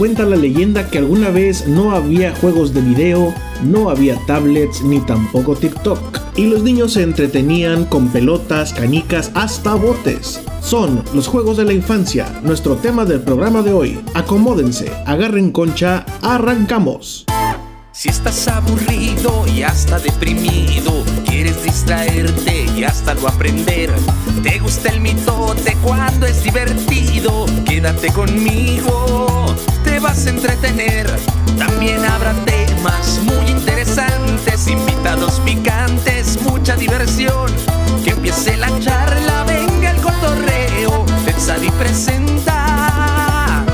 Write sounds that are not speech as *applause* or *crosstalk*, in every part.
Cuenta la leyenda que alguna vez no había juegos de video, no había tablets ni tampoco TikTok. Y los niños se entretenían con pelotas, canicas, hasta botes. Son los juegos de la infancia, nuestro tema del programa de hoy. Acomódense, agarren concha, arrancamos. Si estás aburrido y hasta deprimido, quieres distraerte y hasta lo aprender. Te gusta el mitote cuando es divertido, quédate conmigo, te vas a entretener. También habrá temas muy interesantes, invitados picantes, mucha diversión. Que empiece la charla, venga el cotorreo, y presenta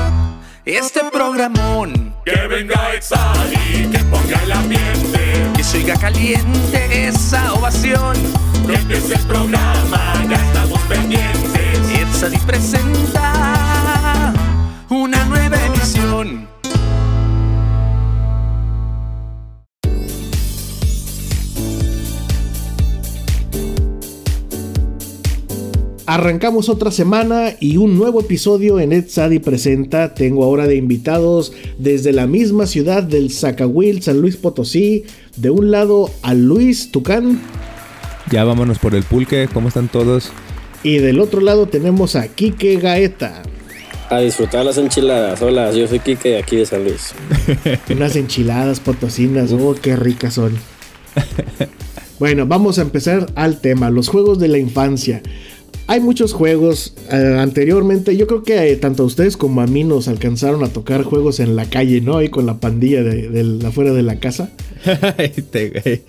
este programón. Que venga Exadi, que ponga el ambiente. Que se oiga caliente esa ovación. Que empiece el programa, ya estamos pendientes. Exadi presenta una nueva emisión. Arrancamos otra semana y un nuevo episodio en Ed Sadi Presenta. Tengo ahora de invitados desde la misma ciudad del Zacahuil, San Luis Potosí. De un lado a Luis Tucán. Ya vámonos por el pulque, ¿cómo están todos? Y del otro lado tenemos a Quique Gaeta. A disfrutar las enchiladas. Hola, yo soy Quique de aquí de San Luis. *laughs* Unas enchiladas potosinas, oh, qué ricas son. *laughs* Bueno, vamos a empezar al tema, los juegos de la infancia. Hay muchos juegos. Eh, anteriormente, yo creo que eh, tanto a ustedes como a mí nos alcanzaron a tocar juegos en la calle, ¿no? Ahí con la pandilla de, afuera de la casa. *laughs*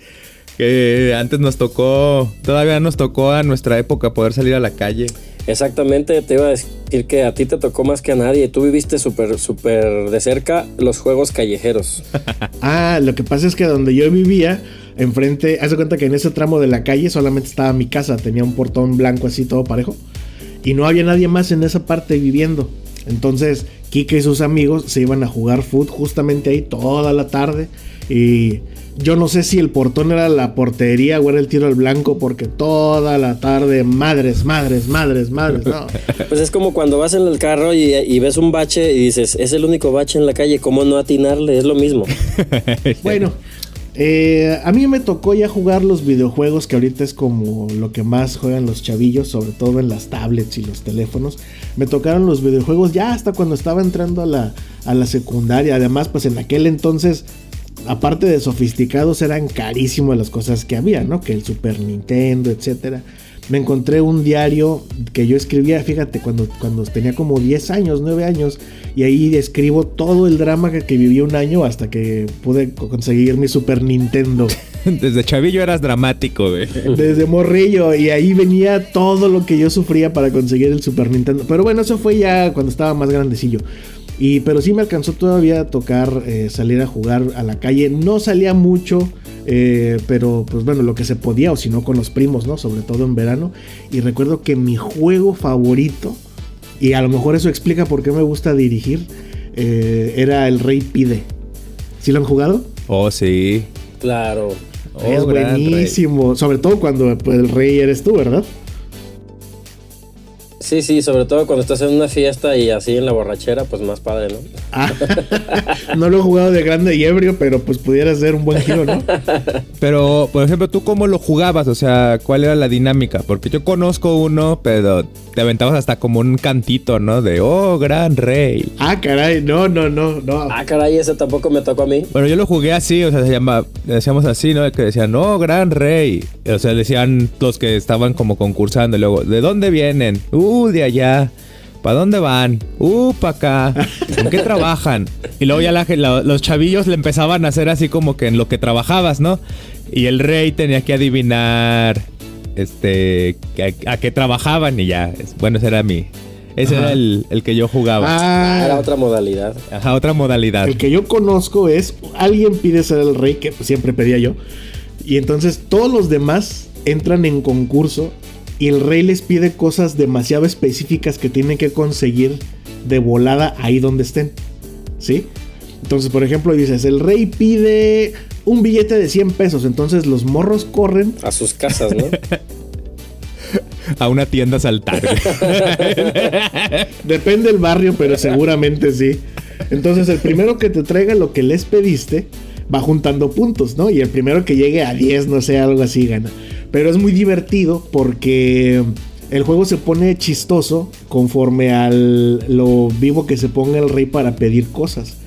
que antes nos tocó, todavía nos tocó a nuestra época poder salir a la calle. Exactamente, te iba a decir que a ti te tocó más que a nadie. Tú viviste súper, súper de cerca los juegos callejeros. *laughs* ah, lo que pasa es que donde yo vivía, enfrente, haz de cuenta que en ese tramo de la calle solamente estaba mi casa, tenía un portón blanco así todo parejo. Y no había nadie más en esa parte viviendo. Entonces, Kike y sus amigos se iban a jugar foot justamente ahí toda la tarde. Y yo no sé si el portón era la portería o era el tiro al blanco, porque toda la tarde, madres, madres, madres, madres, no. *laughs* Pues es como cuando vas en el carro y, ves un bache y dices, es el único bache en la calle, ¿cómo no atinarle? Es lo mismo. *laughs* bueno, eh, a mí me tocó ya jugar los videojuegos, que ahorita es como lo que más juegan los chavillos, sobre todo en las tablets y los teléfonos. Me tocaron los videojuegos ya hasta cuando estaba entrando a la, a la secundaria. Además, pues en aquel entonces aparte de sofisticados, eran carísimas las cosas que había, ¿no? Que el Super Nintendo, etcétera. Me encontré un diario que yo escribía, fíjate, cuando, cuando tenía como 10 años, 9 años, y ahí escribo todo el drama que, que viví un año hasta que pude conseguir mi Super Nintendo. *laughs* Desde chavillo eras dramático, güey. Desde morrillo, y ahí venía todo lo que yo sufría para conseguir el Super Nintendo. Pero bueno, eso fue ya cuando estaba más grandecillo. Y, pero sí me alcanzó todavía a tocar eh, salir a jugar a la calle. No salía mucho, eh, pero pues bueno, lo que se podía, o si no con los primos, ¿no? Sobre todo en verano. Y recuerdo que mi juego favorito, y a lo mejor eso explica por qué me gusta dirigir, eh, era el Rey Pide. ¿Sí lo han jugado? Oh, sí. Claro. es oh, buenísimo. Sobre todo cuando pues, el rey eres tú, ¿verdad? Sí, sí, sobre todo cuando estás en una fiesta y así en la borrachera, pues más padre, ¿no? Ah, *laughs* no lo he jugado de grande y ebrio, pero pues pudiera ser un buen giro, ¿no? Pero, por ejemplo, ¿tú cómo lo jugabas? O sea, ¿cuál era la dinámica? Porque yo conozco uno, pero te aventabas hasta como un cantito, ¿no? De, oh, gran rey. Ah, caray, no, no, no, no. Ah, caray, ese tampoco me tocó a mí. Bueno, yo lo jugué así, o sea, se llama, decíamos así, ¿no? Que decían, oh, gran rey. O sea, decían los que estaban como concursando y luego, ¿de dónde vienen? Uh, de allá. ¿Para dónde van? Uh, para acá. ¿En qué trabajan? Y luego ya los chavillos le empezaban a hacer así como que en lo que trabajabas, ¿no? Y el rey tenía que adivinar este a, qué trabajaban y ya. Bueno, ese era mi. Ese era el, que yo jugaba. Ah, era otra modalidad. Ajá, otra modalidad. El que yo conozco es alguien pide ser el rey, que siempre pedía yo. Y entonces todos los demás entran en concurso y el rey les pide cosas demasiado específicas que tienen que conseguir de volada ahí donde estén. ¿Sí? Entonces, por ejemplo, dices, el rey pide un billete de 100 pesos, entonces los morros corren a sus casas, ¿no? *laughs* a una tienda a saltar. *laughs* Depende del barrio, pero seguramente sí. Entonces, el primero que te traiga lo que les pediste va juntando puntos, ¿no? Y el primero que llegue a 10, no sé, algo así gana. Pero es muy divertido porque el juego se pone chistoso conforme al lo vivo que se ponga el rey para pedir cosas.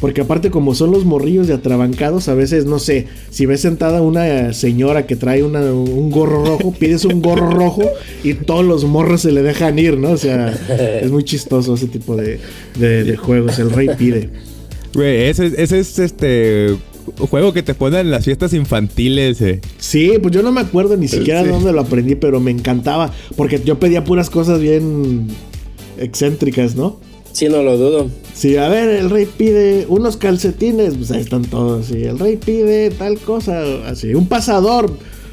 Porque aparte como son los morrillos de atrabancados, a veces, no sé, si ves sentada una señora que trae una- un gorro rojo, *laughs* pides un gorro rojo y todos los morros se le dejan ir, ¿no? O sea, *laughs* es muy chistoso ese tipo de, de- de juegos. El rey pide. Güey, ese, ese es este juego que te ponen en las fiestas infantiles. eh. Sí, pues yo no me acuerdo ni siquiera de Sí. dónde lo aprendí, pero me encantaba. Porque yo pedía puras cosas bien excéntricas, ¿no? Sí, no lo dudo. Sí, a ver, el rey pide unos calcetines, pues ahí están todos. Sí, el rey pide tal cosa, así, un pasador.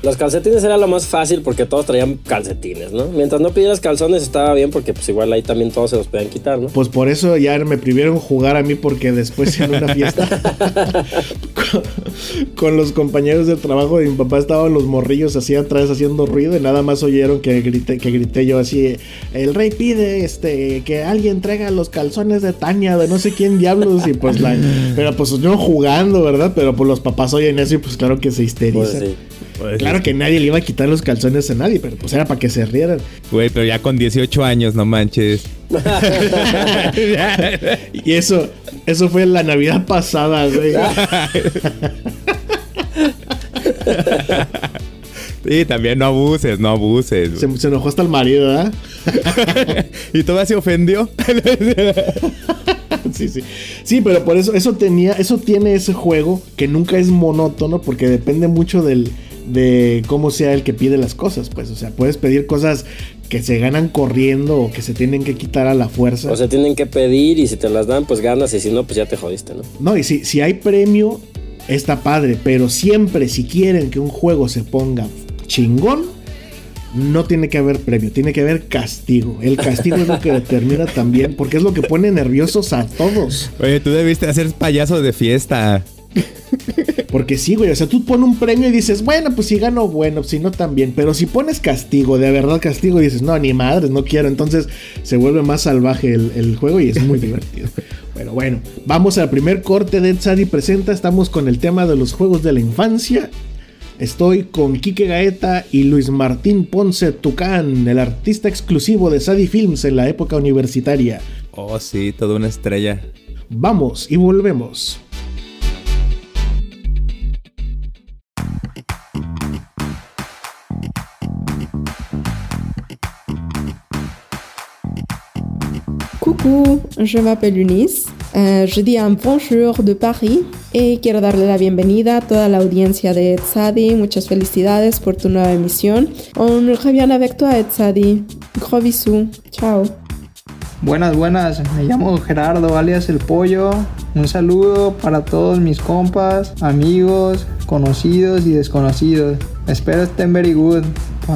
Los calcetines era lo más fácil porque todos traían calcetines, ¿no? Mientras no pidieras calzones estaba bien porque pues igual ahí también todos se los podían quitar, ¿no? Pues por eso ya me prohibieron jugar a mí porque después en una fiesta con, *laughs* *laughs* con los compañeros de trabajo de mi papá estaban los morrillos así atrás haciendo ruido y nada más oyeron que grité, que grité yo así, el rey pide este que alguien traiga los calzones de Tania de no sé quién diablos y pues la pero pues yo jugando, ¿verdad? Pero pues los papás oyen eso y pues claro que se Pues histerizan. Sí. Claro que nadie le iba a quitar los calzones a nadie, pero pues era para que se rieran. Güey, pero ya con 18 años, no manches. *laughs* *laughs* Y eso, eso fue la Navidad pasada, güey. Sí, también no abuses, no abuses. Se, se enojó hasta el marido, ¿verdad? *laughs* ¿Y todavía se ofendió? Sí, sí. Sí, pero por eso, eso tenía, eso tiene ese juego que nunca es monótono porque depende mucho del, de cómo sea el que pide las cosas, pues. O sea, puedes pedir cosas que se ganan corriendo o que se tienen que quitar a la fuerza. O sea, tienen que pedir y si te las dan, pues ganas y si no, pues ya te jodiste, ¿no? No, y si, si hay premio, está padre. Pero siempre, si quieren que un juego se ponga chingón, no tiene que haber premio, tiene que haber castigo. El castigo es lo que *laughs* determina también, porque es lo que pone nerviosos a todos. Oye, tú debiste hacer payaso de fiesta. Porque sí, güey, o sea, tú pones un premio y dices, bueno, pues si gano, bueno, si no también. Pero si pones castigo, de verdad castigo, dices, no, ni madres, no quiero. Entonces se vuelve más salvaje el, el juego y es muy divertido. Pero bueno, vamos al primer corte de Sadi Presenta. Estamos con el tema de los juegos de la infancia. Estoy con Quique Gaeta y Luis Martín Ponce Tucán, el artista exclusivo de Sadi Films en la época universitaria. Oh, sí, toda una estrella. Vamos y volvemos. Coucou, je m'appelle Eunice. Euh, je dis un bonjour de Paris y quiero darle la bienvenida a toda la audiencia de Etzadi. Muchas felicidades por tu nueva emisión. On revient avec toi, Etzadi. Gros bisous. Ciao. Buenas, buenas. Me llamo Gerardo, alias El Pollo. Un saludo para todos mis compas, amigos, conocidos y desconocidos. Espero estén very good.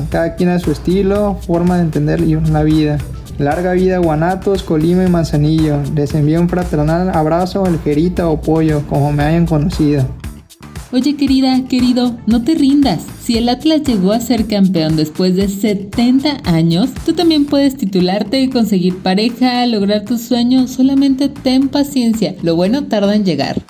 Cada quien a su estilo, forma de entender la vida. Larga vida Guanatos, Colima y Manzanillo. Les envío un fraternal abrazo al Gerita o Pollo, como me hayan conocido. Oye querida, querido, no te rindas. Si el Atlas llegó a ser campeón después de 70 años, tú también puedes titularte, conseguir pareja, lograr tus sueños. Solamente ten paciencia. Lo bueno tarda en llegar.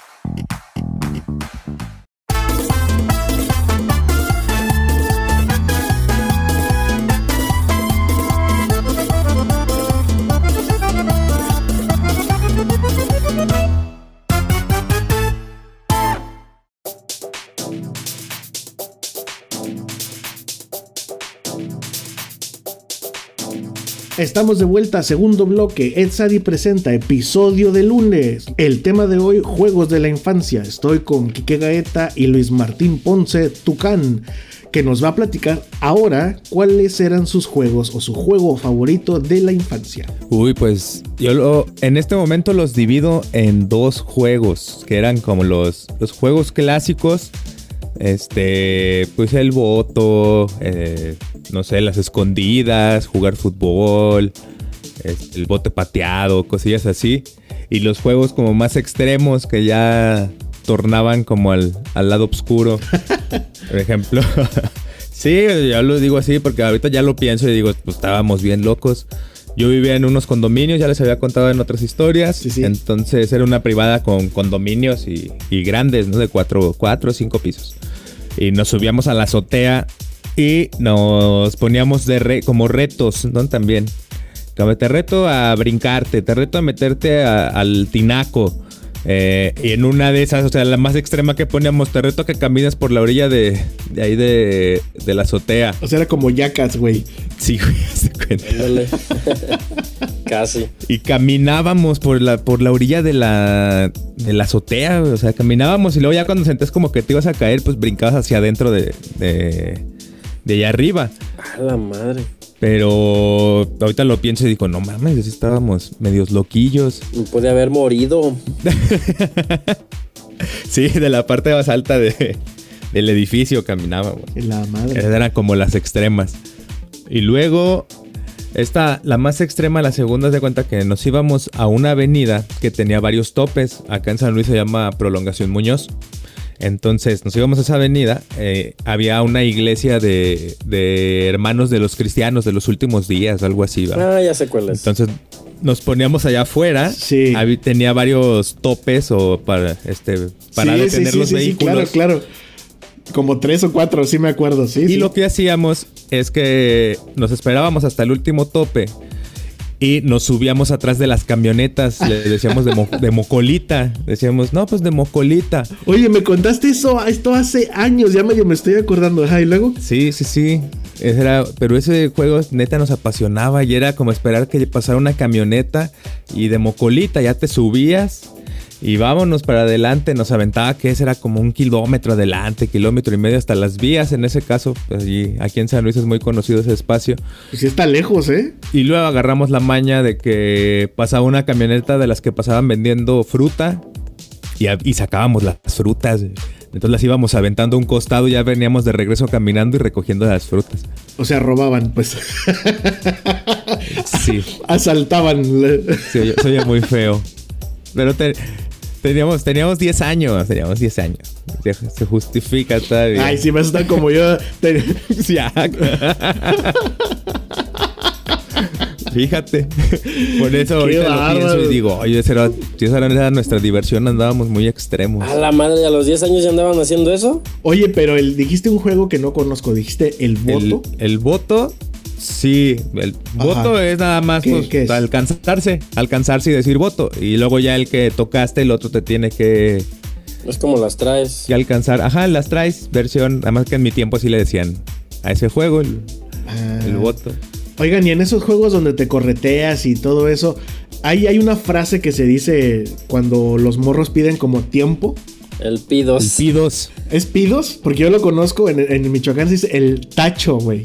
Estamos de vuelta, segundo bloque. Edsadi presenta episodio de lunes. El tema de hoy, juegos de la infancia. Estoy con Quique Gaeta y Luis Martín Ponce Tucán, que nos va a platicar ahora cuáles eran sus juegos o su juego favorito de la infancia. Uy, pues yo en este momento los divido en dos juegos, que eran como los, los juegos clásicos. Este, pues el voto, eh, no sé, las escondidas, jugar fútbol, este, el bote pateado, cosillas así. Y los juegos como más extremos que ya tornaban como al, al lado oscuro. *laughs* Por ejemplo, *laughs* sí, yo lo digo así porque ahorita ya lo pienso y digo, pues estábamos bien locos. Yo vivía en unos condominios, ya les había contado en otras historias. Sí, sí. Entonces era una privada con condominios y, y grandes, ¿no? De cuatro, cuatro o cinco pisos. Y nos subíamos a la azotea y nos poníamos de re- como retos, ¿no? También. Te reto a brincarte, te reto a meterte a- al tinaco. Eh, y en una de esas, o sea, la más extrema que poníamos, te reto que camines por la orilla de, de ahí de, de la azotea. O sea, era como yacas, güey. Sí, güey, *laughs* de cuenta. *laughs* Casi. Y caminábamos por la, por la orilla de la, de la azotea, güey. O sea, caminábamos y luego ya cuando sentías como que te ibas a caer, pues brincabas hacia adentro de, de, de allá arriba. A la madre. Pero ahorita lo pienso y digo, no mames, estábamos medios loquillos. Pude haber morido. *laughs* Sí, de la parte más alta de, del edificio caminábamos. En la madre. Esas eran como las extremas. Y luego, esta, la más extrema, la segunda, se cuenta que nos íbamos a una avenida que tenía varios topes. Acá en San Luis se llama Prolongación Muñoz. Entonces nos íbamos a esa avenida. eh, había una iglesia de, de hermanos de los cristianos de los últimos días, algo así. ¿va? Ah, ya sé cuál es. Entonces nos poníamos allá afuera. Sí. Habí- tenía varios topes o para, este, para sí, detener sí, los sí, sí, vehículos. claro, claro. Como tres o cuatro, sí me acuerdo, sí. Y lo que hacíamos es que nos esperábamos hasta el último tope y nos subíamos atrás de las camionetas. Le decíamos de, mo- de mocolita. Decíamos, no, pues de mocolita. Oye, me contaste eso, esto hace años, ya medio me estoy acordando. Ajá, y luego. Sí, sí, sí. Ese era, pero ese juego neta nos apasionaba y era como esperar que pasara una camioneta y de mocolita ya te subías y vámonos para adelante. Nos aventaba que ese era como un kilómetro adelante, kilómetro y medio hasta las vías. En ese caso, pues, allí, aquí en San Luis es muy conocido ese espacio. Pues sí está lejos, ¿eh? Y luego agarramos la maña de que pasaba una camioneta de las que pasaban vendiendo fruta y, a- y sacábamos las frutas. Entonces las íbamos aventando a un costado y ya veníamos de regreso caminando y recogiendo las frutas. O sea, robaban, pues. Sí, *laughs* Asaltaban. se oye, se oye muy feo. Pero te- teníamos, teníamos 10 años, teníamos 10 años. Se, justifica todavía. Ay, sí, vas a estar como yo. Ya. *laughs* Fíjate. Por eso ahorita lo pienso y digo, oye, esa era, si esa era nuestra diversión, andábamos muy extremos. A la madre, a los 10 años ya andaban haciendo eso. Oye, pero el, dijiste un juego que no conozco. Dijiste el El, voto. el voto, sí. El Ajá. voto es nada más ¿Qué- pues, qué es? alcanzarse. Alcanzarse y decir voto. Y luego ya el que tocaste, el otro te tiene que, Es como las traes. que alcanzar. Ajá, las traes, versión. Además que en mi tiempo sí le decían a ese juego el, Ah. el voto. Oigan, y en esos juegos donde te correteas y todo eso, ahí hay una frase que se dice cuando los morros piden como tiempo. El El pidos. pidos. ¿Es pidos? Porque yo lo conozco en, en Michoacán se dice el tacho, güey.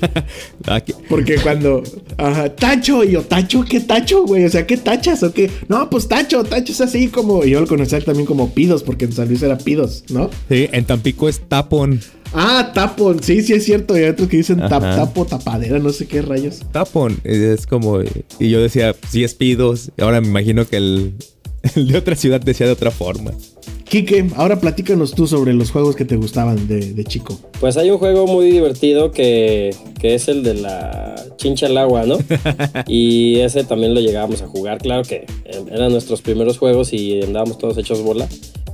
*laughs* Aquí- Porque cuando. Ajá, tacho, y yo, tacho, ¿qué tacho, güey? O sea, ¿qué tachas o qué? No, pues tacho, tacho es así como. y Yo lo conocía también como pidos, porque en San Luis era pidos, ¿no? Sí, en Tampico es tapón. Ah, tapon, sí, sí es cierto. Y hay otros que dicen tap, tapo, tapadera, no sé qué rayos. Tapón. Es como. Y yo decía, sí es pidos. Ahora me imagino que el, *laughs* el de otra ciudad decía de otra forma. Quique, ahora platícanos tú sobre los juegos que te gustaban de, de chico. Pues hay un juego muy divertido que, que es el de la chincha al agua, ¿no? *laughs* y ese también lo llegábamos a jugar. Claro que eran nuestros primeros juegos y andábamos todos hechos bola.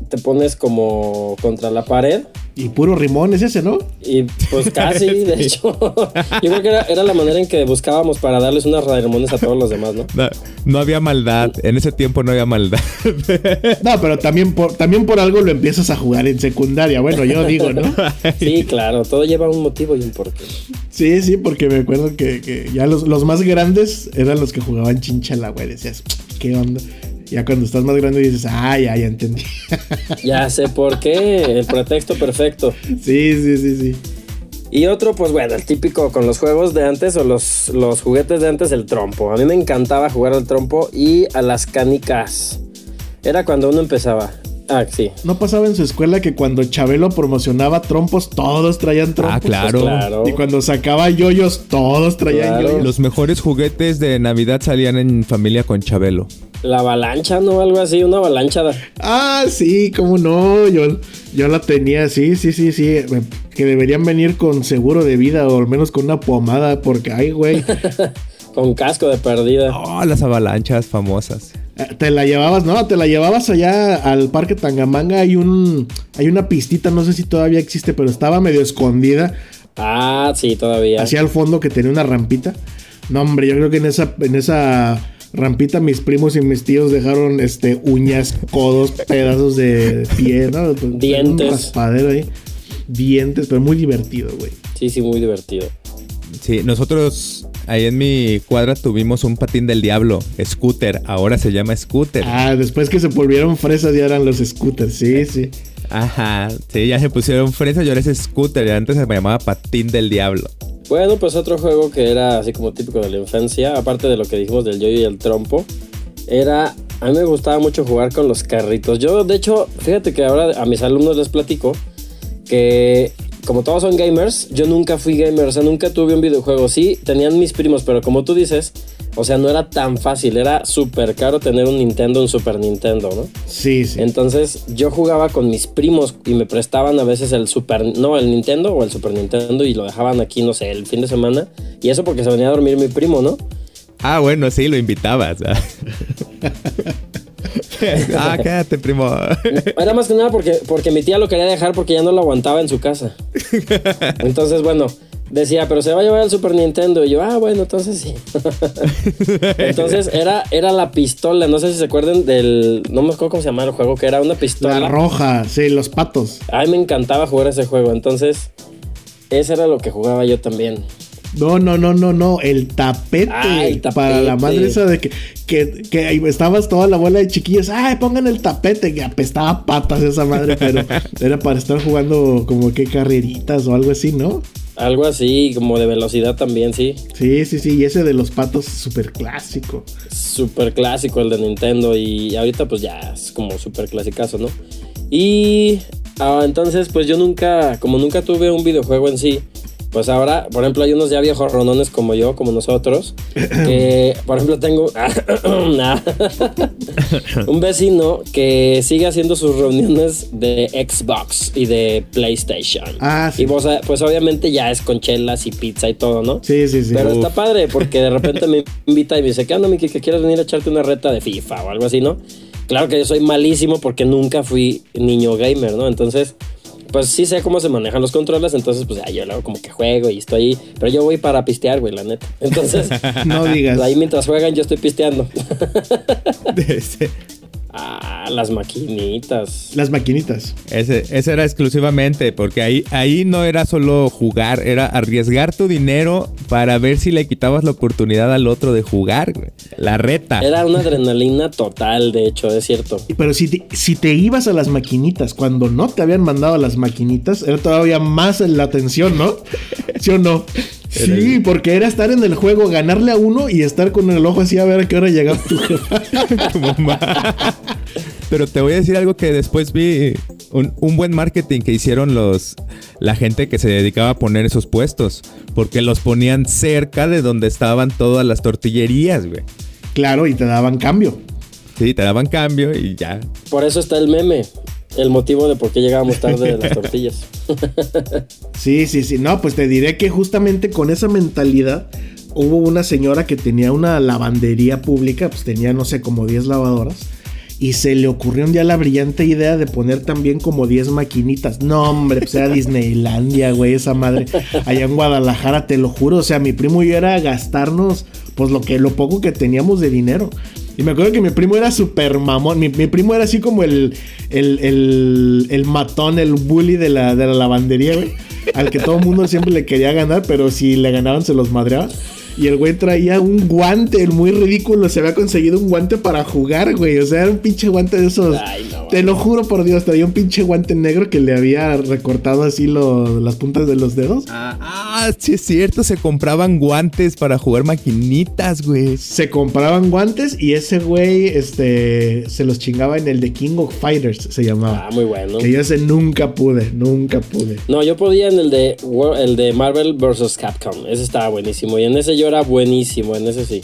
Te pones como contra la pared Y puro rimón es ese, ¿no? y pues casi, *laughs* de hecho. Yo creo que era, era la manera en que buscábamos para darles unas raimones a todos los demás, ¿no? No, no había maldad. En ese tiempo no había maldad. *laughs* No, pero también por, también por algo lo empiezas a jugar en secundaria. Bueno, yo digo, ¿no? *laughs* Sí, claro, todo lleva un motivo y un porqué. Sí, sí, porque me acuerdo que, que ya los, los más grandes eran los que jugaban chinchala, güey. Decías, ¿qué onda? Ya cuando estás más grande dices, ah, ya, ya entendí. *laughs* Ya sé por qué, el pretexto perfecto. sí, sí, sí, sí. Y otro, pues bueno, el típico con los juegos de antes o los, los juguetes de antes, el trompo. A mí me encantaba jugar al trompo y a las canicas. Era cuando uno empezaba. Ah, sí. ¿No pasaba en su escuela que cuando Chabelo promocionaba trompos, todos traían trompos? Ah, claro. Pues claro. Y cuando sacaba yoyos, todos traían Claro. yoyos. Los mejores juguetes de Navidad salían en familia con Chabelo. La avalancha, ¿no? Algo así, una avalancha. Ah, sí, cómo no. Yo, yo la tenía, sí, sí, sí, sí. Que deberían venir con seguro de vida o al menos con una pomada, porque, ay, güey. *laughs* Con casco de perdida. Oh, las avalanchas famosas. Eh, Te la llevabas, no, te la llevabas allá al parque Tangamanga. Hay un, hay una pistita, no sé si todavía existe, pero estaba medio escondida Ah, sí, todavía. hacia el fondo que tenía una rampita. No, hombre, yo creo que en esa, en esa rampita mis primos y mis tíos dejaron este uñas, codos, pedazos de pie, ¿no? Pues, Dientes. Un raspadero ahí. Dientes, pero muy divertido, güey. Sí, sí, muy divertido. Sí, nosotros ahí en mi cuadra tuvimos un patín del diablo, scooter. Ahora se llama scooter. Ah, después que se volvieron fresas ya eran los scooters, sí, sí. Ajá, sí, ya se pusieron fresas y ahora es scooter. Y antes se me llamaba patín del diablo. Bueno, pues otro juego que era así como típico de la infancia, aparte de lo que dijimos del yoyo y el trompo, era. A mí me gustaba mucho jugar con los carritos. Yo, de hecho, fíjate que ahora a mis alumnos les platico que. Como todos son gamers, yo nunca fui gamer, o sea, nunca tuve un videojuego. Sí, tenían mis primos, pero como tú dices, o sea, no era tan fácil, era súper caro tener un Nintendo, un Super Nintendo, ¿no? Sí, sí. Entonces yo jugaba con mis primos y me prestaban a veces el Super, no, el Nintendo o el Super Nintendo y lo dejaban aquí, no sé, el fin de semana. Y eso porque se venía a dormir mi primo, ¿no? Ah, bueno, sí, lo invitabas. *laughs* ah, quédate, primo. Era más que nada porque, porque mi tía lo quería dejar porque ya no lo aguantaba en su casa. *laughs* Entonces, bueno, decía, pero se va a llevar el Super Nintendo. Y yo, ah, bueno, entonces sí. *laughs* entonces era, era la pistola. No sé si se acuerdan del. No me acuerdo cómo se llamaba el juego, que era una pistola. La roja, sí, los patos. A mí me encantaba jugar ese juego. Entonces, ese era lo que jugaba yo también. No, no, no, no, no. El tapete. Ah, el tapete. Para la madre esa de que, que, que ahí estabas toda la bola de chiquillos. Ay, pongan el tapete. Que apestaba a patas esa madre. Pero *laughs* era para estar jugando como que carreritas o algo así, ¿no? Algo así, como de velocidad también, sí. Sí, sí, sí. Y ese de los patos súper clásico. Súper clásico el de Nintendo. Y ahorita, pues ya es como súper clasicazo, ¿no? Y ah, entonces, pues yo nunca, como nunca tuve un videojuego en sí, pues ahora, por ejemplo, hay unos ya viejos ronones como yo, como nosotros, *laughs* que, por ejemplo, tengo *coughs* un vecino que sigue haciendo sus reuniones de Xbox y de PlayStation. Ah, sí. Y pues, pues obviamente ya es con chelas y pizza y todo, ¿no? Sí, sí, sí. Pero Uf. está padre porque de repente me *laughs* invita y me dice, ¿qué onda, Miki? ¿Que quieres venir a echarte una reta de FIFA o algo así, no? Claro que yo soy malísimo porque nunca fui niño gamer, ¿no? Entonces, pues sí sé cómo se manejan los controles, entonces pues ya yo luego como que juego y estoy ahí, pero yo voy para pistear, güey, la neta. Entonces, *laughs* No digas. ahí mientras juegan yo estoy pisteando. *laughs* Ah, las maquinitas. Las maquinitas. ese, ese era exclusivamente, porque ahí, ahí no era solo jugar, era arriesgar tu dinero para ver si le quitabas la oportunidad al otro de jugar, güey. La reta. Era una adrenalina total, de hecho, es cierto. Pero si te, si te ibas a las maquinitas cuando no te habían mandado a las maquinitas, era todavía más la tensión, ¿no? ¿Sí o no? Sí, porque era estar en el juego, ganarle a uno y estar con el ojo así a ver a qué hora llegaba tu *laughs* jefa. Tu mamá. Pero te voy a decir algo que después vi un, un buen marketing que hicieron los la gente que se dedicaba a poner esos puestos, porque los ponían cerca de donde estaban todas las tortillerías, güey. Claro, y te daban cambio. Sí, te daban cambio y ya. Por eso está el meme. El motivo de por qué llegábamos tarde de las *laughs* tortillas. Sí, sí, sí. No, pues te diré que justamente con esa mentalidad hubo una señora que tenía una lavandería pública, pues tenía, no sé, como 10 lavadoras. Y se le ocurrió un día la brillante idea de poner también como 10 maquinitas. No, hombre, pues era Disneylandia, güey, esa madre. Allá en Guadalajara, te lo juro. O sea, mi primo y yo era gastarnos, pues lo que, lo poco que teníamos de dinero. Y me acuerdo que mi primo era súper mamón. Mi, mi primo era así como el, el, el, el matón, el bully de la, de la lavandería, güey. Al que todo el mundo siempre le quería ganar, pero si le ganaban se los madreaba. Y el güey traía un guante, el muy ridículo. Se había conseguido un guante para jugar, güey. O sea, era un pinche guante de esos. Ay, no, Te lo juro por Dios, traía un pinche guante negro que le había recortado así lo- las puntas de los dedos. Ah, ah, sí es cierto, se compraban guantes para jugar maquinitas, güey. Se compraban guantes y ese güey este, se los chingaba en el de King of Fighters, se llamaba. Ah, muy bueno. Que yo ese nunca pude, nunca pude. No, yo podía en el de, el de Marvel vs. Capcom. Ese estaba buenísimo. Y en ese yo era buenísimo, en ese sí.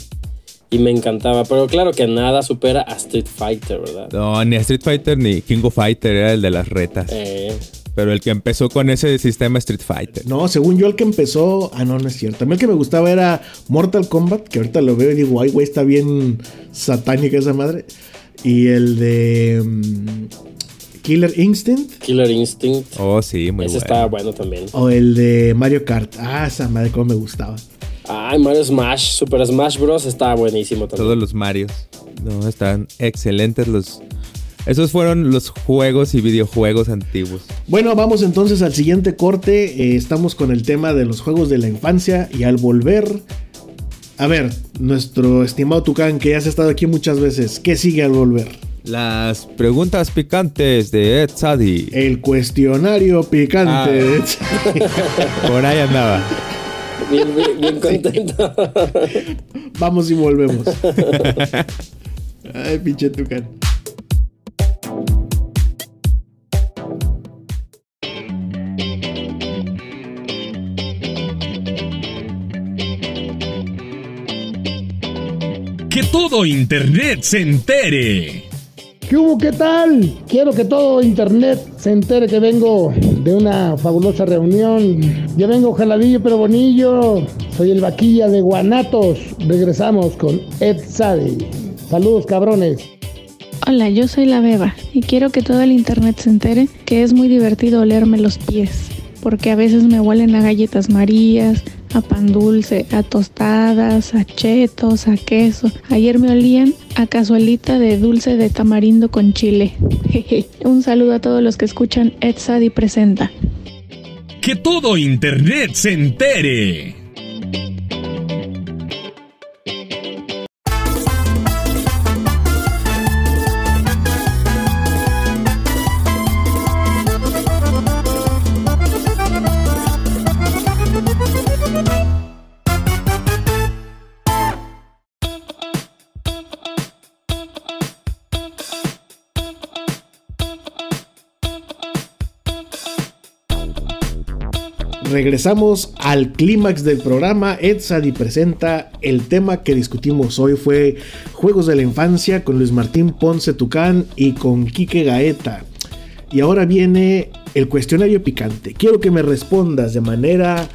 Y me encantaba. Pero claro que nada supera a Street Fighter, ¿verdad? No, ni Street Fighter ni King of Fighter era el de las retas. Eh, Pero el que empezó con ese sistema Street Fighter. No, según yo el que empezó... Ah, no, no es cierto. A mí el que me gustaba era Mortal Kombat, que ahorita lo veo y digo, ay, güey, está bien satánica esa madre. Y el de... mm, Killer Instinct. Killer Instinct. Oh, sí, muy Ese bueno. estaba bueno también. O el de Mario Kart. Ah, esa madre cómo me gustaba. Ay, Mario Smash, Super Smash Bros. estaba buenísimo también. Todos los Marios. No, están excelentes los... Esos fueron los juegos y videojuegos antiguos. Bueno, vamos entonces al siguiente corte. Eh, estamos con el tema de los juegos de la infancia y al volver... A ver, nuestro estimado Tucán, que ya has estado aquí muchas veces, ¿qué sigue al volver? Las preguntas picantes de Ed Sadi. El cuestionario picante. *laughs* Por ahí andaba. Bien, bien, *laughs* bien contento. Vamos y volvemos. *laughs* Ay, pinche Tucán. Que todo Internet se entere. ¿Qué hubo? ¿Qué tal? Quiero que todo internet se entere que vengo de una fabulosa reunión. Yo vengo jaladillo pero bonillo. Soy el vaquilla de Guanatos. Regresamos con Ed Sadi. Saludos cabrones. Hola, yo soy la Beba y quiero que todo el internet se entere que es muy divertido olerme los pies, porque a veces me huelen a galletas marías, a pan dulce, a tostadas, a chetos, a queso. Ayer me olían a cazuelita de dulce de tamarindo con chile. *laughs* Un saludo a todos los que escuchan Ed Sadi presenta. Que todo Internet se entere. Regresamos al clímax del programa. Ed Sadi presenta el tema que discutimos hoy fue Juegos de la Infancia con Luis Martín Ponce Tucán y con Quique Gaeta. Y ahora viene el cuestionario picante. Quiero que me respondas de manera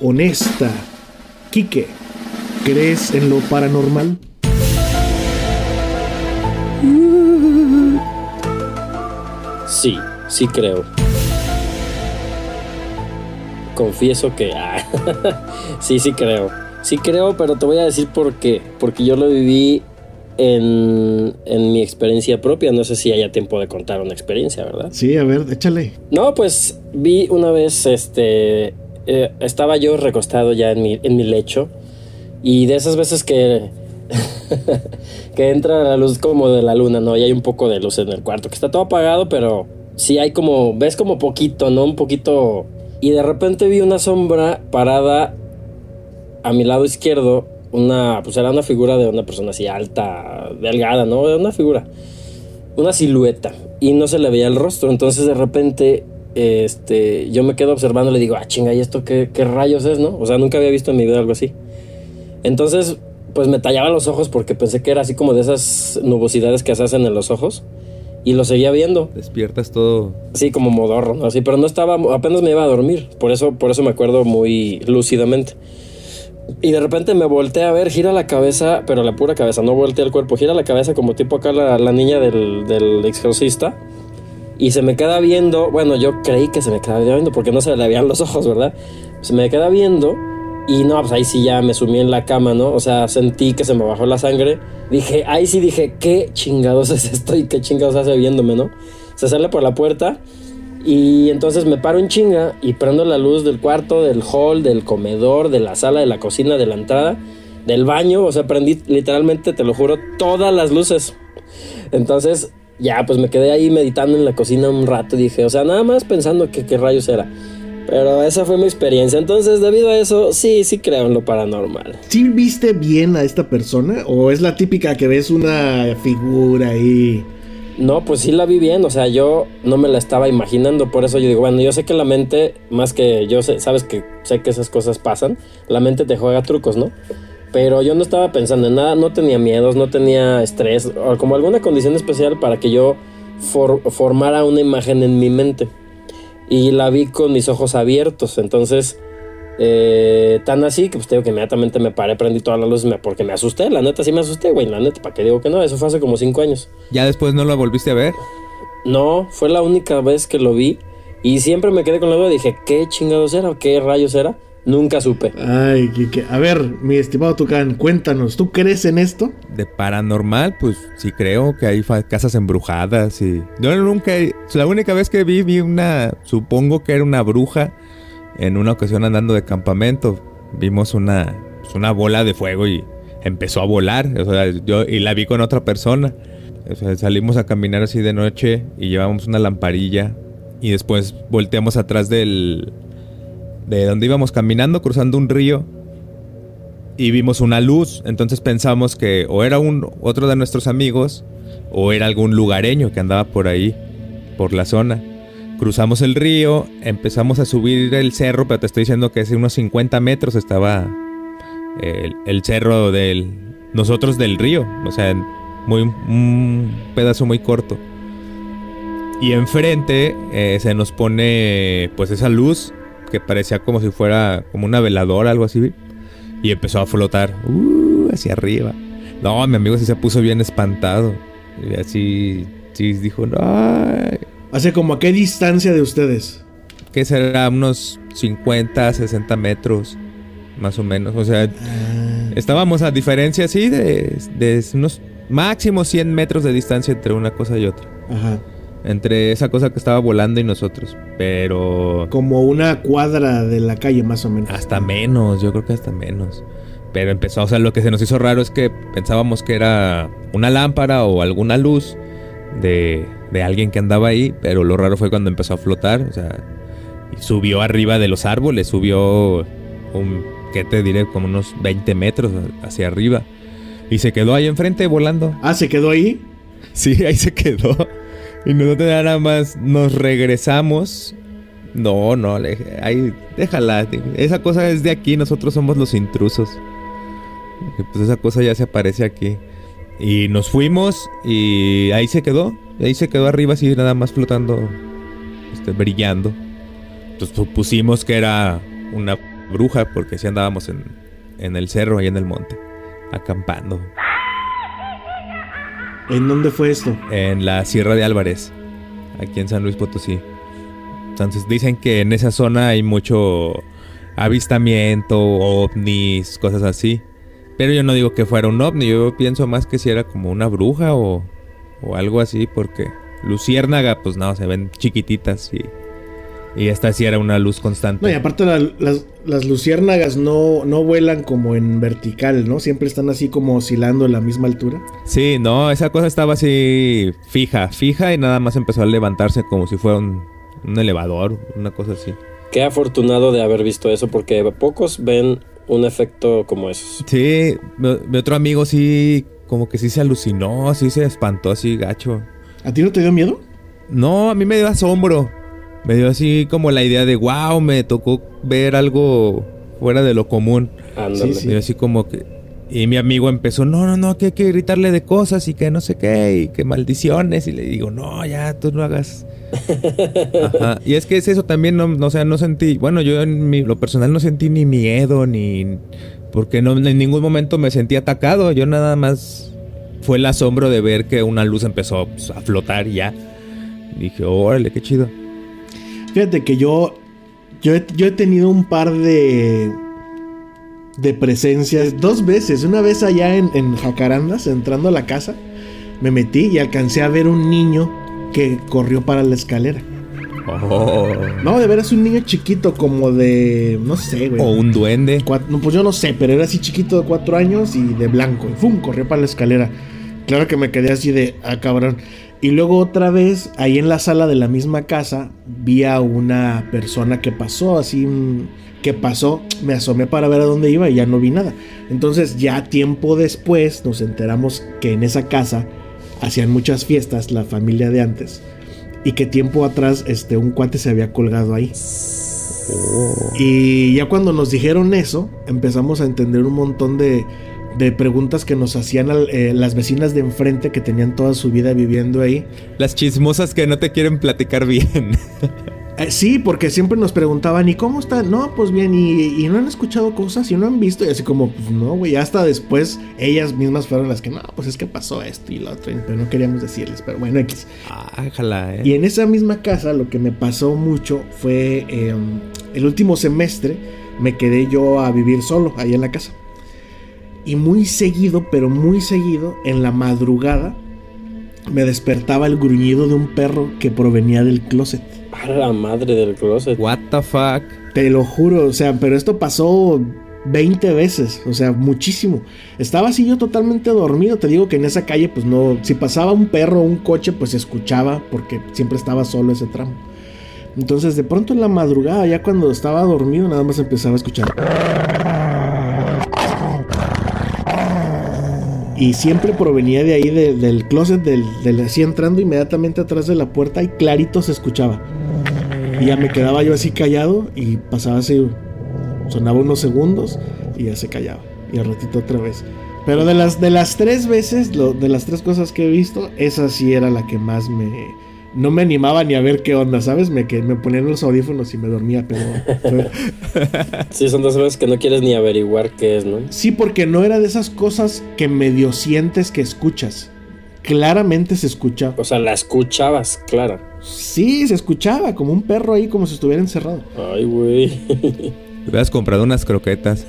honesta. Quique, ¿crees en lo paranormal? Sí, sí creo. Confieso que... ah, *laughs* sí, sí creo. Sí creo, pero te voy a decir por qué. Porque yo lo viví en, en mi experiencia propia. No sé si haya tiempo de contar una experiencia, ¿verdad? Sí, a ver, échale. No, pues vi una vez, este, eh, estaba yo recostado ya en mi, en mi lecho y de esas veces que, *laughs* que entra la luz como de la luna, ¿no? Y hay un poco de luz en el cuarto, que está todo apagado, pero sí hay como, ves como poquito, ¿no? Un poquito... Y de repente vi una sombra parada a mi lado izquierdo, una, pues era una figura de una persona así alta, delgada, ¿no? Una figura una silueta y no se le veía el rostro. Entonces de repente este, yo me quedo observando le digo, ah, chinga, ¿y esto qué, qué rayos es, no? O sea, nunca había visto en mi vida algo así. Entonces, pues me tallaba los ojos porque pensé que era así como de esas nubosidades que se hacen en los ojos y lo seguía viendo. Despiertas todo. Sí, como modorro, ¿no? Así, pero no estaba, apenas me iba a dormir. Por eso, por eso me acuerdo muy lúcidamente. Y de repente me volteé a ver, gira la cabeza, pero la pura cabeza, no volteé el cuerpo, gira la cabeza como tipo acá la, la niña del, del exorcista. Y se me queda viendo, bueno, yo creí que se me quedaba viendo porque no se le veían los ojos, ¿verdad? Se me queda viendo y no, pues ahí sí ya me sumí en la cama, ¿no? O sea, sentí que se me bajó la sangre. Dije, ahí sí dije, ¿qué chingados *laughs* es esto y qué chingados hace viéndome, ¿no? Se sale por la puerta y entonces me paro en chinga y prendo la luz del cuarto, del hall, del comedor, de la sala, de la cocina, de la entrada, del baño. O sea, prendí literalmente, te lo juro, todas las luces. Entonces, ya, pues me quedé ahí meditando en la cocina un rato dije, o sea, nada más pensando que qué rayos era. Pero esa fue mi experiencia. Entonces, debido a eso, sí, sí creo en lo paranormal. ¿Sí viste bien a esta persona? ¿O es la típica que ves una figura ahí? No, pues sí la vi bien, o sea, yo no me la estaba imaginando, por eso yo digo, bueno, yo sé que la mente, más que yo sé, sabes que sé que esas cosas pasan, la mente te juega trucos, ¿no? Pero yo no estaba pensando en nada, no tenía miedos, no tenía estrés, o como alguna condición especial para que yo for- formara una imagen en mi mente. Y la vi con mis ojos abiertos. Entonces, eh, tan así que pues te digo que inmediatamente me paré, prendí todas las luces porque me asusté. La neta sí me asusté, güey. La neta, ¿para qué digo que no? Eso fue hace como cinco años. ¿Ya después no lo volviste a ver? No, fue la única vez que lo vi. Y siempre me quedé con la duda. Dije, ¿qué chingados era? ¿Qué rayos era? Nunca supe. Ay, Kike. A ver, mi estimado Tucán, cuéntanos, ¿tú crees en esto? De paranormal, pues sí creo que hay casas embrujadas y... Yo nunca... La única vez que vi, vi una... Supongo que era una bruja en una ocasión andando de campamento. Vimos una... pues, una bola de fuego y empezó a volar. O sea, yo... Y la vi con otra persona. O sea, salimos a caminar así de noche y llevábamos una lamparilla. Y después volteamos atrás del... De donde íbamos caminando, cruzando un río y vimos una luz. Entonces pensamos que o era un otro de nuestros amigos o era algún lugareño que andaba por ahí, por la zona. Cruzamos el río, empezamos a subir el cerro, pero te estoy diciendo que hace unos 50 metros estaba el, cerro del nosotros del río, o sea, muy un pedazo muy corto. Y enfrente eh, se nos pone pues esa luz que parecía como si fuera como una veladora, algo así. Y empezó a flotar uh, hacia arriba. No, mi amigo sí se puso bien espantado. Y así, sí dijo, no, ay". ¿Hace como a qué distancia de ustedes? que será unos 50, 60 metros, más o menos. O sea, estábamos a diferencia así de, de unos máximo 100 metros de distancia entre una cosa y otra. Ajá. Entre esa cosa que estaba volando y nosotros. Pero Como una cuadra de la calle, más o menos. hasta menos, yo creo que hasta menos. Pero empezó, o sea, lo que se nos hizo raro es que pensábamos que era una lámpara o alguna luz de, de alguien que andaba ahí, pero lo raro fue cuando empezó a flotar, o sea, y subió arriba de los árboles, subió un, ¿qué te diré? Como unos 20 metros hacia arriba. Y se quedó ahí enfrente volando. Ah, ¿se quedó ahí? *laughs* Sí, ahí se quedó. Y nosotros nada más nos regresamos. No, no, ahí, déjala. Esa cosa es de aquí, nosotros somos los intrusos. Pues esa cosa ya se aparece aquí. Y nos fuimos y ahí se quedó. Ahí se quedó arriba así nada más flotando, este, brillando. Entonces supusimos que era una bruja porque sí andábamos en, en el cerro, ahí en el monte, acampando. ¿En dónde fue esto? en la Sierra de Álvarez, aquí en San Luis Potosí. Entonces dicen que en esa zona hay mucho avistamiento, ovnis, cosas así. Pero yo no digo que fuera un ovni, yo pienso más que si era como una bruja o, o algo así, porque luciérnaga, pues no, se ven chiquititas y, y esta sí era una luz constante. No, y aparte la- las, las luciérnagas no, no vuelan como en vertical, ¿no? Siempre están así como oscilando en la misma altura. Sí, no, esa cosa estaba así fija, fija y nada más empezó a levantarse como si fuera un, un elevador, una cosa así. Qué afortunado de haber visto eso porque pocos ven un efecto como esos. Sí, mi, mi otro amigo sí, como que sí se alucinó, sí se espantó así gacho. ¿A ti no te dio miedo? No, a mí me dio asombro. Me dio así como la idea de, wow, me tocó ver algo fuera de lo común. Sí, sí. Me dio así como que... Y mi amigo empezó, no, no, no, que hay que gritarle de cosas y que no sé qué, y que maldiciones. Y le digo, no, ya, tú no hagas... *laughs* Ajá. Y es que es eso también, no, no, o sea, no sentí... Bueno, yo en mi, lo personal no sentí ni miedo, ni... Porque no, en ningún momento me sentí atacado. Yo nada más... Fue el asombro de ver que una luz empezó pues, a flotar y ya. Dije, órale, qué chido. Fíjate que yo, yo, he, yo he tenido un par de, de presencias dos veces. Una vez allá en, en Jacarandas, entrando a la casa, me metí y alcancé a ver un niño que corrió para la escalera. Oh. No, de veras un niño chiquito, como de, no sé, güey. O un duende. No, pues yo no sé, pero era así chiquito de cuatro años y de blanco. Y ¡fum! corrió para la escalera. Claro que me quedé así de, ah, cabrón. Y luego otra vez, ahí en la sala de la misma casa, vi a una persona que pasó, así, mm, que pasó. Me asomé para ver a dónde iba y ya no vi nada. Entonces, ya tiempo después, nos enteramos que en esa casa hacían muchas fiestas, la familia de antes. Y que tiempo atrás, este, un cuate se había colgado ahí. Y ya cuando nos dijeron eso, empezamos a entender un montón de, de preguntas que nos hacían al- eh, las vecinas de enfrente que tenían toda su vida viviendo ahí. Las chismosas que no te quieren platicar bien. *laughs* Eh, sí, porque siempre nos preguntaban, ¿y cómo están? No, pues bien, y, y no han escuchado cosas y no han visto. Y así como, pues no, güey, hasta después ellas mismas fueron las que, no, pues es que pasó esto y lo otro, pero no queríamos decirles, pero bueno, X. Ah, ojalá, eh. Y en esa misma casa lo que me pasó mucho fue eh, el último semestre me quedé yo a vivir solo ahí en la casa. Y muy seguido, pero muy seguido, en la madrugada me despertaba el gruñido de un perro que provenía del closet. A la madre del closet. What the fuck? Te lo juro, o sea, pero esto pasó 20 veces, o sea, muchísimo. Estaba así yo totalmente dormido, te digo que en esa calle pues no, si pasaba un perro o un coche pues se escuchaba porque siempre estaba solo ese tramo. Entonces de pronto en la madrugada, ya cuando estaba dormido, nada más empezaba a escuchar. Y siempre provenía de ahí, de- del closet, del, del- así entrando inmediatamente atrás de la puerta y clarito se escuchaba. Y ya me quedaba yo así callado y pasaba así, sonaba unos segundos y ya se callaba. Y al ratito otra vez. Pero de las, de las tres veces, lo- de las tres cosas que he visto, esa sí era la que más me... No me animaba ni a ver qué onda, ¿sabes? Me, que, me ponían los audífonos y me dormía, pero... *laughs* Sí, son dos veces que no quieres ni averiguar qué es, ¿no? Sí, porque no era de esas cosas que medio sientes que escuchas. Claramente se escucha. O sea, la escuchabas, clara. Sí, se escuchaba como un perro ahí, como si estuviera encerrado. Ay, güey. Te hubieras comprado unas croquetas.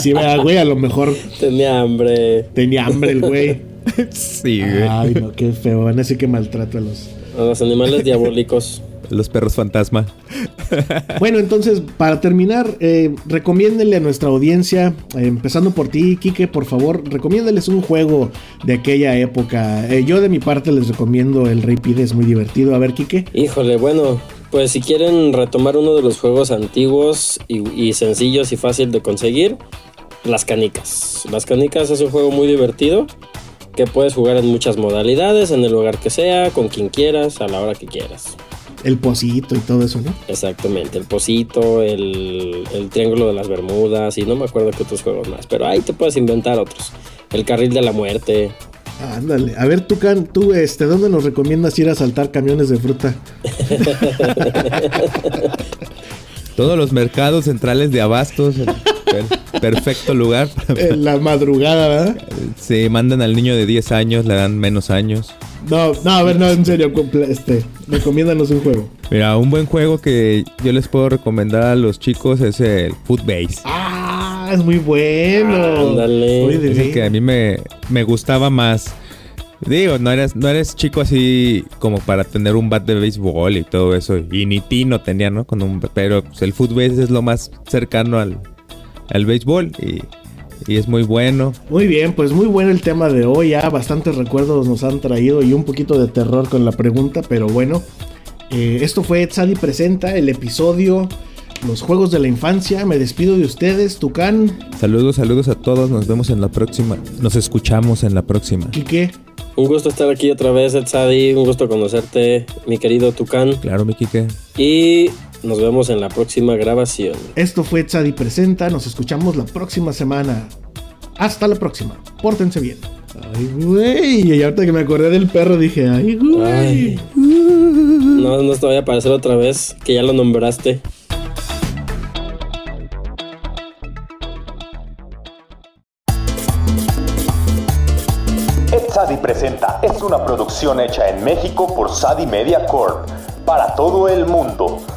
Sí, vea, güey, a lo mejor Tenía hambre. tenía hambre el güey. *laughs* Sí, güey. Ay, no, qué feo. Van a decir que maltrato a los. A los animales diabólicos. *laughs* Los perros fantasma. *laughs* Bueno, entonces, para terminar, eh, recomiéndenle a nuestra audiencia, eh, empezando por ti, Quique, por favor, recomiéndeles un juego de aquella época. Eh, yo de mi parte les recomiendo el Rey Pide, es muy divertido. A ver, Quique. Híjole, bueno, pues si quieren retomar uno de los juegos antiguos y, y sencillos y fácil de conseguir, las canicas. Las canicas es un juego muy divertido que puedes jugar en muchas modalidades, en el lugar que sea, con quien quieras, a la hora que quieras. El pocito y todo eso, ¿no? Exactamente, el pocito, el, el triángulo de las Bermudas y no me acuerdo qué otros juegos más, pero ahí te puedes inventar otros. El carril de la muerte. Ándale. A ver, tú, Can, tú, este, ¿dónde nos recomiendas ir a saltar camiones de fruta? *laughs* Todos los mercados centrales de abastos. *laughs* per- perfecto lugar. *laughs* En la madrugada, ¿verdad? Se mandan al niño de 10 años, le dan menos años. No, no, a ver, no, en serio, este, recomiéndanos un juego. Mira, un buen juego que yo les puedo recomendar a los chicos es el Footbase. Ah, es muy bueno. Ándale. Es el que a mí me, me gustaba más. Digo, no eres, no eres chico así como para tener un bat de béisbol y todo eso. Y ni Tino tenía, ¿no? Con un, pero pues, el Footbase es lo más cercano al, al béisbol y, y es muy bueno. Muy bien, pues muy bueno el tema de hoy. Ya bastantes recuerdos nos han traído y un poquito de terror con la pregunta, pero bueno. Eh, esto fue Tzadi Presenta, el episodio Los Juegos de la Infancia. Me despido de ustedes, Tucán, Saludos, saludos a todos. Nos vemos en la próxima. Nos escuchamos en la próxima. Quique. Un gusto estar aquí otra vez, Edsadi. Un gusto conocerte, mi querido Tucán. Claro, mi Quique. Y nos vemos en la próxima grabación. Esto fue Tzadi Presenta. Nos escuchamos la próxima semana. Hasta la próxima. Pórtense bien. Ay, güey. Y ahorita que me acordé del perro dije, ay, güey. Ay. No, no te vaya a aparecer otra vez, que ya lo nombraste. Sadi Presenta es una producción hecha en México por Sadi Media Corp. Para todo el mundo,